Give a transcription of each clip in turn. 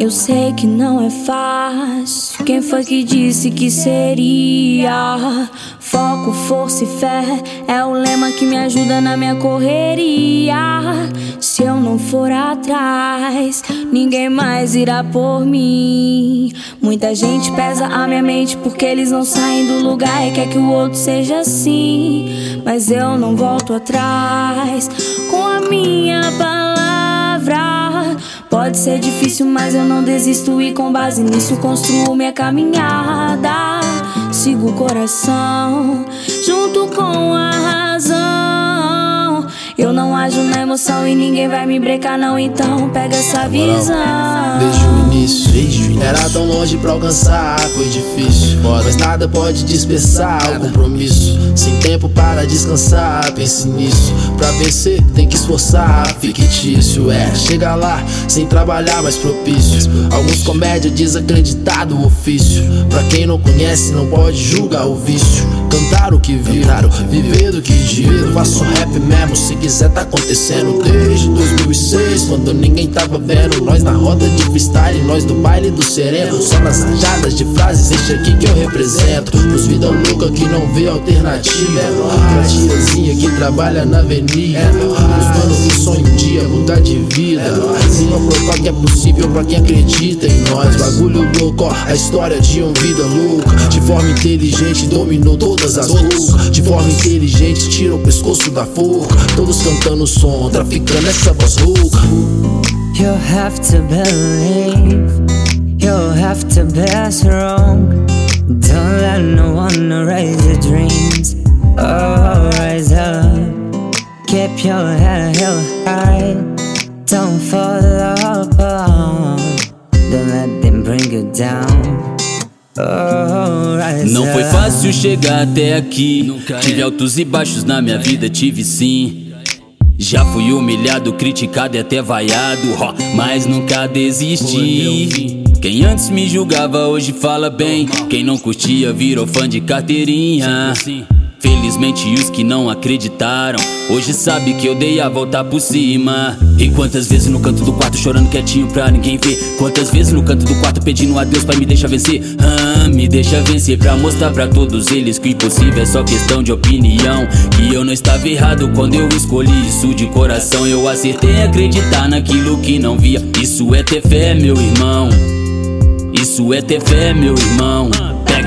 Eu sei que não é fácil. Quem foi que disse que seria? Foco, força e fé é o lema que me ajuda na minha correria. Se eu não for atrás, ninguém mais irá por mim. Muita gente pesa a minha mente porque eles não saem do lugar e quer que o outro seja assim. Mas eu não volto atrás com a minha palavra. Pode ser difícil, mas eu não desisto e com base nisso construo minha caminhada. Sigo o coração junto com a razão. Eu não ajo na emoção e ninguém vai me brecar, não. Então pega essa visão. Desde o início, desde o início. Era tão longe pra alcançar, foi difícil. Mas nada pode dispersar o compromisso. Sem tempo para descansar, pense nisso. Pra vencer, tem que esforçar. Fictício é chegar lá sem trabalhar mais propício. Alguns comédia desacreditado o ofício. Pra quem não conhece, não pode julgar o vício. Cantar o que viu, viver do que digo. Faço rap mesmo, se quiser tá acontecendo. Desde 2006, quando ninguém tava vendo. Nós na roda de freestyle, nós do baile do sereno. Só nas rajadas de frases, este aqui que eu represento. Os louca que não vê alternativa. Pra tiazinha que trabalha na avenida. Os manos que sonham um dia mudar de vida. Rima provar que é possível pra quem acredita em nós. Bagulho louco, ó, a história de um vida louca. De forma inteligente, dominou todas as bocas. De forma inteligente, tira o pescoço da forca. Todos cantando som, traficando essa voz louca. You have to believe, you have to be strong. Don't let keep your head held high. Don't fall apart, don't let them bring you down. Oh, Não foi fácil chegar até aqui. Tive altos e baixos na minha vida, tive sim. Já fui humilhado, criticado e até vaiado, mas nunca desisti. Quem antes me julgava hoje fala bem. Quem não curtia virou fã de carteirinha. Felizmente os que não acreditaram. Hoje sabe que eu dei a volta por cima. E quantas vezes no canto do quarto chorando quietinho pra ninguém ver? Quantas vezes no canto do quarto pedindo a Deus pra me deixar vencer? Ah, Me deixa vencer pra mostrar pra todos eles Que o impossível é só questão de opinião. Que eu não estava errado quando eu escolhi isso de coração. Eu acertei acreditar naquilo que não via. Isso é ter fé meu irmão. Isso é ter fé meu irmão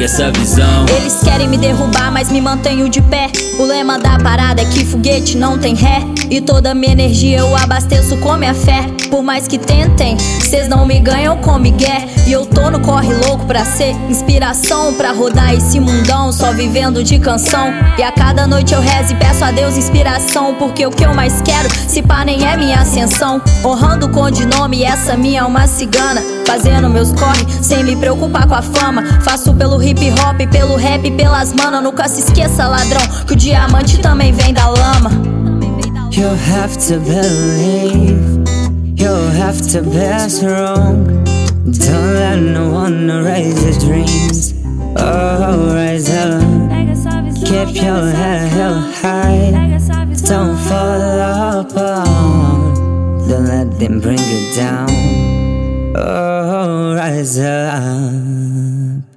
Essa visão Eles querem me derrubar, mas me mantenho de pé. O lema da parada é que foguete não tem ré. E toda minha energia eu abasteço com minha fé. Por mais que tentem, cês não me ganham com migué. E eu tô no corre louco pra ser inspiração. Pra rodar esse mundão, só vivendo de canção. E a cada noite eu rezo e peço a Deus inspiração. Porque o que eu mais quero, se pá, nem é minha ascensão. Honrando com de nome, essa minha uma cigana. Fazendo meus corre, sem me preocupar com a fama. Faço pelo hip hop, pelo rap, pelas mana. Nunca se esqueça, ladrão, que o diamante também vem da lama. You have to believe, you have to be strong. Don't let no one erase your dreams. Oh, rise up, keep your head held high. Don't fall apart, don't let them bring you down. Oh, rise up.